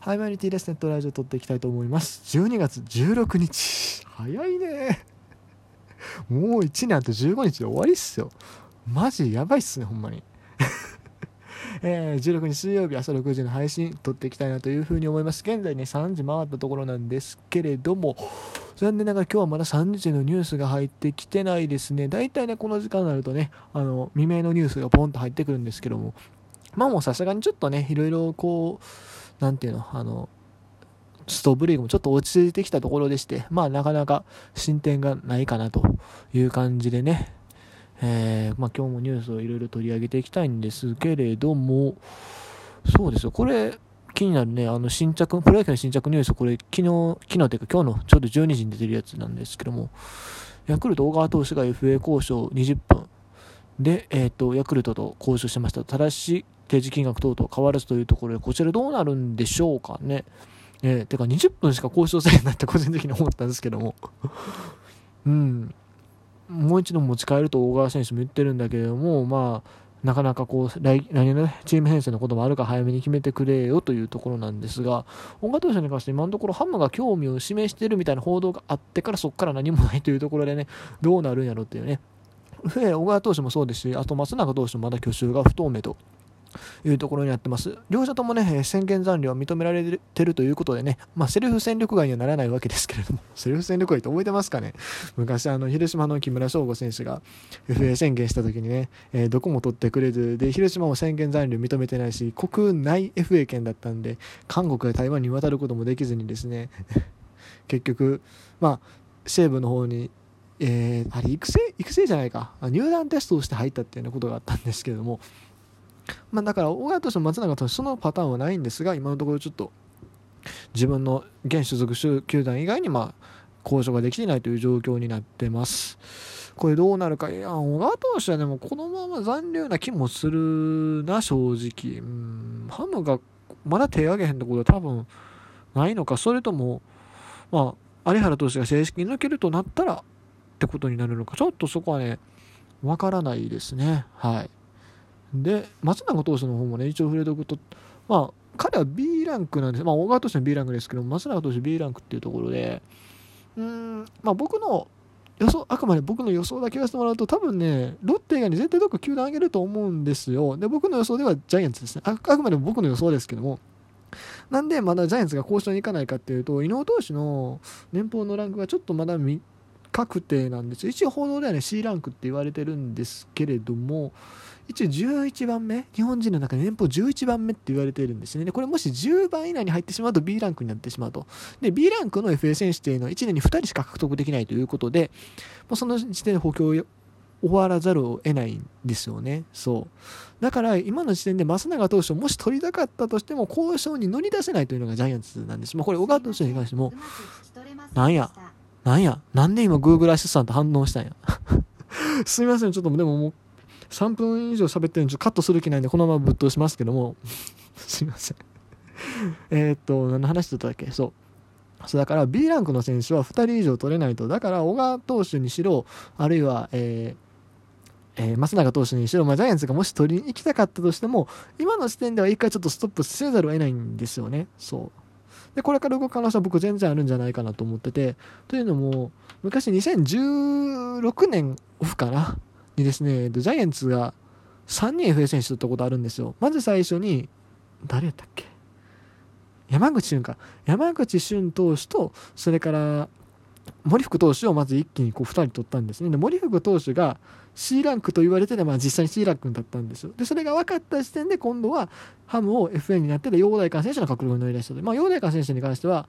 ハイマニティレスネットラジオ撮っていきたいと思います。12月16日。早いね。もう1年あと15日で終わりっすよ。マジやばいっすねほんまに。えー、16日水曜日朝6時の配信撮っていきたいなというふうに思います。現在ね3時回ったところなんですけれども残念ながら今日はまだ3時のニュースが入ってきてないですね。大体ねこの時間になるとねあの未明のニュースがポンと入ってくるんですけどもまあもうさすがにちょっとねいろいろこうなんていうの？あのストーブリーグもちょっと落ち着いてきたところでして、まあなかなか進展がないかなという感じでね、えー、まあ、今日もニュースをいろいろ取り上げていきたいんですけれども、そうですよ、これ、気になるね、あの新着、プロ野球の新着ニュース、これ、昨日、昨日というか今日のちょうど12時に出てるやつなんですけども、ヤクルト小川投手が FA 交渉20分で、えっ、ー、と、ヤクルトと交渉しました。ただし、提示金額等々変わらずというところで、こちらどうなるんでしょうかね。えー、てか20分しか交渉せんなって個人的に思ったんですけどもうん。もう一度持ち帰ると大川選手も言ってるんだけれども、まあ、なかなかこう来年の、チーム編成のこともあるか早めに決めてくれよというところなんですが、大川投手に関して今のところハムが興味を示しているみたいな報道があってからそこから何もないというところでね、どうなるんやろっていうね、小川投手もそうですし、あと松永投手もまだ去就が不透明というところになってます。両者ともね、宣言残量は認められてるということでね、まあ、セルフ戦力外にはならないわけですけれども、セルフ戦力外って覚えてますかね？昔、あの、広島の木村翔吾選手が FA 宣言した時にね、えー、どこも取ってくれず、で、広島も宣言残量認めてないし、国内 FA 権だったんで、韓国や台湾に渡ることもできずにですね、結局、まあ、西部の方にえー、あれ育成育成じゃないか入団テストをして入ったっていうようなことがあったんですけれどもまあ、だから大川投手と松永投手そのパターンはないんですが今のところちょっと自分の現所属球団以外にまあ交渉ができていないという状況になってます。これどうなるか、いや、小川投手はでもこのまま残留な気もするな、正直。うん、ハムがまだ手挙げへんところは多分ないのか、それとも、まあ、有原投手が正式に抜けるとなったらってことになるのか、ちょっとそこはね、わからないですね。はい。で、松永投手の方もね、一応触れておくと、まあ、彼は B ランクなんです。まあ、小川投手は B ランクですけど、松永投手 B ランクっていうところで、うん、まあ、僕の予想、あくまで僕の予想だけ言わせてもらうと、多分ね、ロッテ以外に絶対どっか球団上げると思うんですよ。で、僕の予想ではジャイアンツですね。あくまでも僕の予想ですけども、なんでまだジャイアンツが交渉に行かないかっていうと、伊能投手の年俸のランクがちょっとまだ未確定なんです一応報道ではね C ランクって言われてるんですけれども、一応11番目、日本人の中で年俸11番目って言われているんですね。で、これもし10番以内に入ってしまうと B ランクになってしまうと。で、B ランクの FA 選手っていうのは1年に2人しか獲得できないということで、もうその時点で補強を終わらざるを得ないんですよね。そう。だから今の時点で増永投手をもし取りたかったとしても交渉に乗り出せないというのがジャイアンツなんです。まあ、これ小川投手に関しても、なんや、なんや、なんで今 Google アシスタント反応したんや。すみません、ちょっとでももう3分以上喋ってるんでカットする気ないんでこのままぶっ通しますけども。すいません。えっと何の話だったっけ？そう。そうだから B ランクの選手は2人以上取れないと。だから小川投手にしろあるいは、えーえー、松永投手にしろ、まあ、ジャイアンツがもし取りに行きたかったとしても今の時点では一回ちょっとストップせざるを得ないんですよね。そう。でこれから動く可能性は僕全然あるんじゃないかなと思ってて。というのも昔2016年オフかな？にですね、ジャイアンツが3人 FA 選手取ったことあるんですよ。まず最初に、誰やったっけ？山口俊か。山口俊投手と、それから、森福投手をまず一気にこう2人取ったんですね。で、森福投手が C ランクと言われてて、まあ実際に C ランクだったんですよ。で、それが分かった時点で今度はハムを FA になってて、陽大館選手の獲得に乗り出したで、まあ陽大館選手に関しては、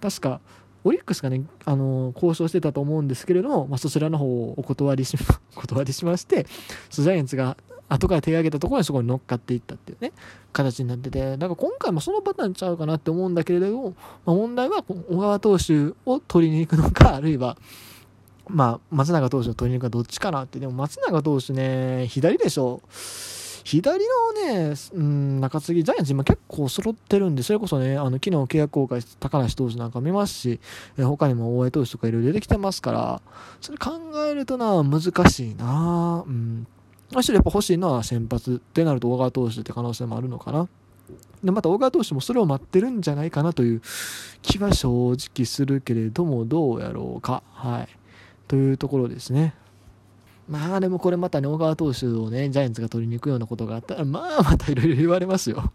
確かオリックスがね、あの交渉してたと思うんですけれども、まあ、そちらの方をお断りし、お断りしまして、ジャイアンツが後から手を挙げたところにそこに乗っかっていったっていうね、形になってて、だか今回もそのパターンちゃうかなって思うんだけれども、まあ、問題は小川投手を取りに行くのか、あるいは、まあ、松永投手を取りに行くかどっちかなって、でも松永投手ね、左でしょう。左のね、うん、中継ぎ、ジャイアンツ今結構揃ってるんで、それこそね、あの、昨日契約公開した高梨投手なんか見ますし、え他にも大江投手とかいろいろ出てきてますから、それ考えるとな、難しいなうん。むしろやっぱ欲しいのは先発ってなると小川投手って可能性もあるのかな。でまた小川投手もそれを待ってるんじゃないかなという気は正直するけれどもどうやろうか。はい、というところですね。まあでもこれまたね、小川投手をね、ジャイアンツが取りに行くようなことがあったら、まあまたいろいろ言われますよ。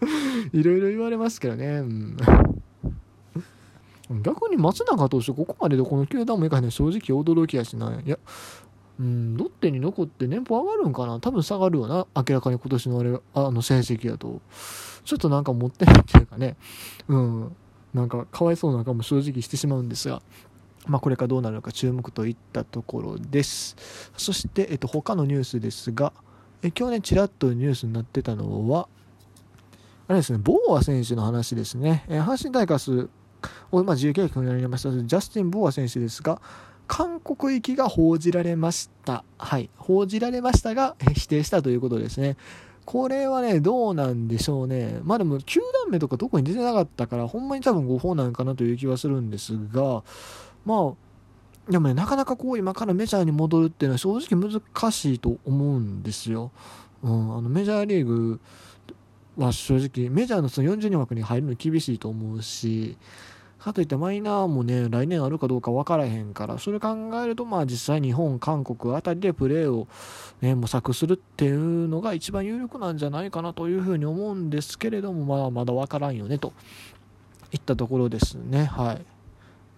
いろいろ言われますけどね。うん逆に松永投手、ここまででこの球団もいかへん正直驚きやしない。いや、うん、ロッテに残って年俸上がるんかな多分下がるよな。明らかに今年のあれあの成績やと。ちょっとなんか持ってないっていうかね。うん。なんかかわいそうな感も正直してしまうんですが。まあ、これからどうなるのか注目といったところです。そして、えっと、他のニュースですが、え今日ね、ちらっとニュースになってたのは、あれですね、ボーア選手の話ですね。え阪神タイガースを、まあ、自由契約になりましたジャスティン・ボーア選手ですが、韓国行きが報じられました。はい。報じられましたが、否定したということですね。これはね、どうなんでしょうね。まあでも、球団名とかどこに出てなかったから、ほんまに多分誤報なんかなという気はするんですが、まあ、でもね、なかなかこう今からメジャーに戻るっていうのは正直難しいと思うんですよ。うん、あのメジャーリーグは正直、メジャーのその40人枠に入るの厳しいと思うし、かといってマイナーもね、来年あるかどうか分からへんから、それ考えると、まあ実際日本、韓国あたりでプレーを、ね、模索するっていうのが一番有力なんじゃないかなというふうに思うんですけれども、まあまだ分からんよね、といったところですね。はい。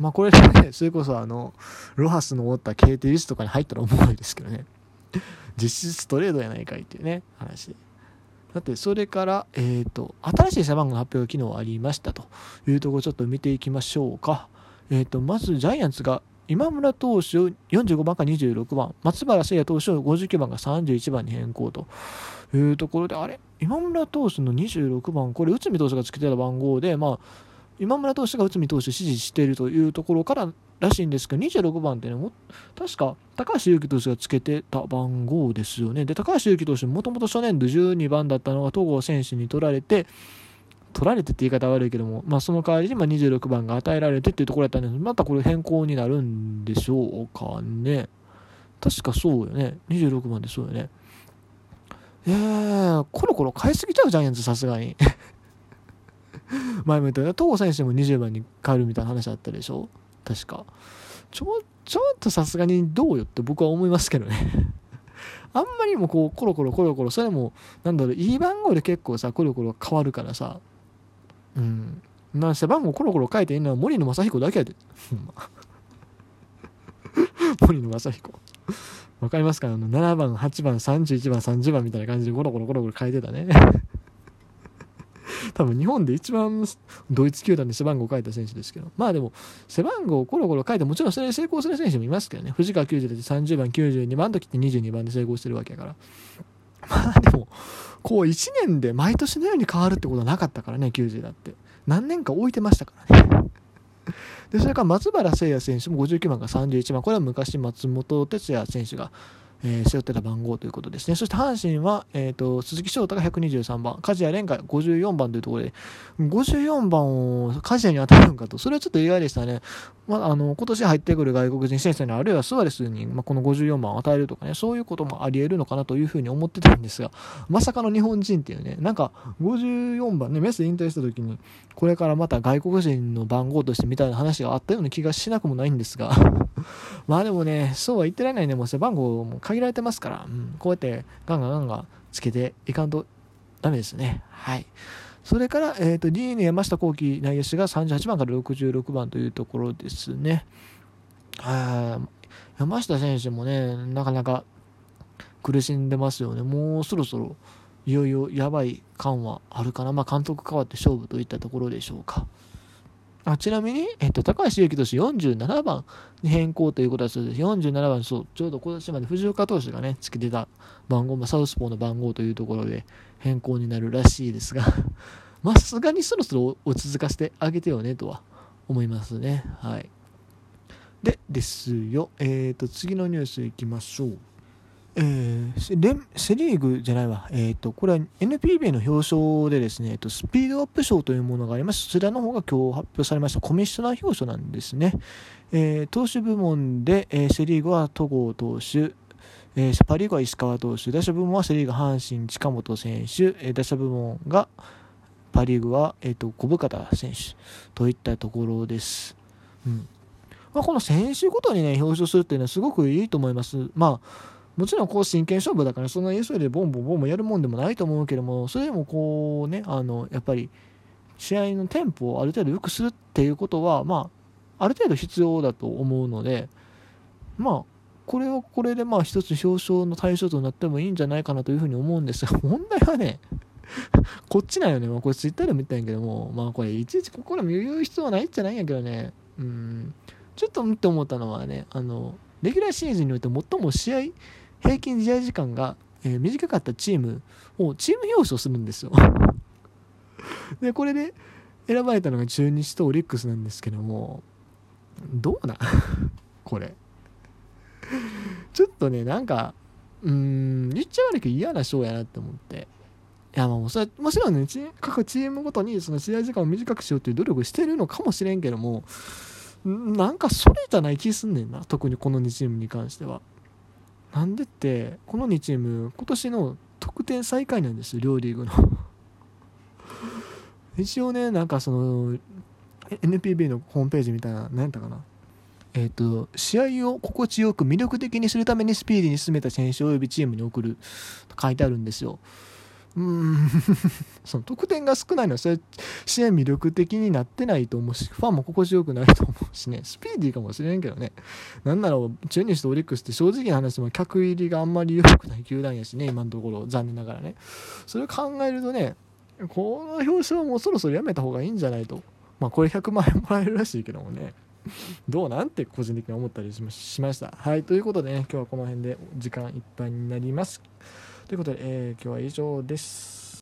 まあこれね、それこそあの、ロハスのおった KT リスとかに入ったらおもろいですけどね。実質トレードやないかいっていうね、話で。だってそれから、えーと、新しい背番号の発表が昨日ありましたというところちょっと見ていきましょうか、えーと、まずジャイアンツが今村投手を45番か26番松原聖也投手を59番か31番に変更というところであれ？今村投手の26番これ内海投手がつけてた番号でまあ今村投手が内海投手を支持しているというところかららしいんですけど、26番ってね、確か高橋優希投手がつけてた番号ですよね。で、高橋優希投手、もともと初年度12番だったのが戸郷選手に取られて、取られてって言い方悪いけども、まあ、その代わりにま26番が与えられてっていうところだったんですまたこれ変更になるんでしょうかね。確かそうよね。26番でそうよね。えー、コロコロ変えすぎちゃうジャイアンツ、さすがに。前も言ったよ戸郷選手も20番に変えるみたいな話あったでしょ？確か。ちょちょっとさすがにどうよって僕は思いますけどね。あんまりもこうコロコロコロコロそれもなんだろういい番号で結構さコロコロ変わるからさ。うん。なんせ番号コロコロ変えていいのは森野正彦だけやで。森野正彦。わかりますか？あの7番8番31番30番みたいな感じでコロコロコロコロ変えてたね。多分日本で一番ドイツ球団で背番号を書いた選手ですけど、まあでも、背番号をコロコロ書いて、もちろんそれで成功する選手もいますけどね、藤川90で30番、92番の時って22番で成功してるわけやから。まあでも、こう1年で毎年のように変わるってことはなかったからね、90だって。何年か置いてましたからね。で、それから松原聖也選手も59番から31番、これは昔松本哲也選手がえー、背負ってた番号ということですね。そして阪神は、えーと、鈴木翔太が123番、梶谷蓮が54番というところで、54番を梶谷に当たるんかと、それはちょっと意外でしたね。まあ、あの今年入ってくる外国人選手に、あるいはスアレスに、まあ、この54番を与えるとかね、そういうこともあり得るのかなというふうに思ってたんですが、まさかの日本人っていうね、なんか54番ね、メス引退した時に、これからまた外国人の番号としてみたいな話があったような気がしなくもないんですが、まあでもね、そうは言ってられないね、もう背番号も限られてますから、うん、こうやってガンガンガンガンつけていかんとダメですね。はい。それから、えーと、DNA 山下幸輝内野手が38番から66番というところですね。山下選手もね、なかなか苦しんでますよね。もうそろそろいよいよやばい感はあるかな。まあ、監督変わって勝負といったところでしょうか。あちなみに、えっと、高橋由紀投手47番に変更ということだそうです。47番、そう、ちょうど今年まで藤岡投手がね、つけてた番号、まあ、サウスポーの番号というところで変更になるらしいですが、まさすがにそろそろ落ち着かせてあげてよねとは思いますね。はい。で、ですよ。えっ、ー、と、次のニュースいきましょう。えー、セ・リーグじゃないわ、えーと、これは NPB の表彰でですね、えーと、スピードアップ賞というものがあります。そちらの方が今日発表されましたコミッショナー表彰なんですね。えー、投手部門で、えー、セ・リーグは戸郷投手、えー、パ・リーグは石川投手、打者部門はセ・リーグ阪神近本選手、えー、打者部門がパ・リーグは、えーと、小深田選手といったところです。うんまあ、この選手ごとにね表彰するっていうのはすごくいいと思います。まあもちろんこう真剣勝負だからそんな急いでボンボンボンボンやるもんでもないと思うけどもそれでもこうねあのやっぱり試合のテンポをある程度良くするっていうことはまあある程度必要だと思うのでまあこれはこれでまあ一つ表彰の対象となってもいいんじゃないかなというふうに思うんですが 問題はねこっちなんよね、まあ、これツイッターでも言ったんやけどもまあこれいちいちここでも言う必要はないっちゃないんやけどね。うん。ちょっとって思ったのはねあのレギュラーシーズンにおいて最も試合平均試合時間が、えー、短かったチームをチーム表彰するんですよ。でこれで選ばれたのが中日とオリックスなんですけどもどうな これ。ちょっとねなんかうーん言っちゃ悪いけど嫌な賞やなって思って。いやもうそれもちろんね各チームごとにその試合時間を短くしようという努力してるのかもしれんけどもなんかそれじゃない気すんねんな特にこの2チームに関しては。なんでってこの2チーム今年の得点最下位なんです両リーグの 一応ねなんかその NPB のホームページみたいな何やったかなえーと、試合を心地よく魅力的にするためにスピーディーに進めた選手及びチームに送ると書いてあるんですよ。うん。その得点が少ないのはそれ試合魅力的になってないと思うしファンも心地よくないと思うしね。スピーディーかもしれんけどね。なんなら中日とオリックスって正直な話も客入りがあんまり良くない球団やしね今のところ残念ながらね。それを考えるとねこの表彰もそろそろやめた方がいいんじゃないと。まあこれ100万円もらえるらしいけどもね。どうなんて個人的に思ったりしました。はい、ということでね、今日はこの辺で時間いっぱいになります。ということで、えー、今日は以上です。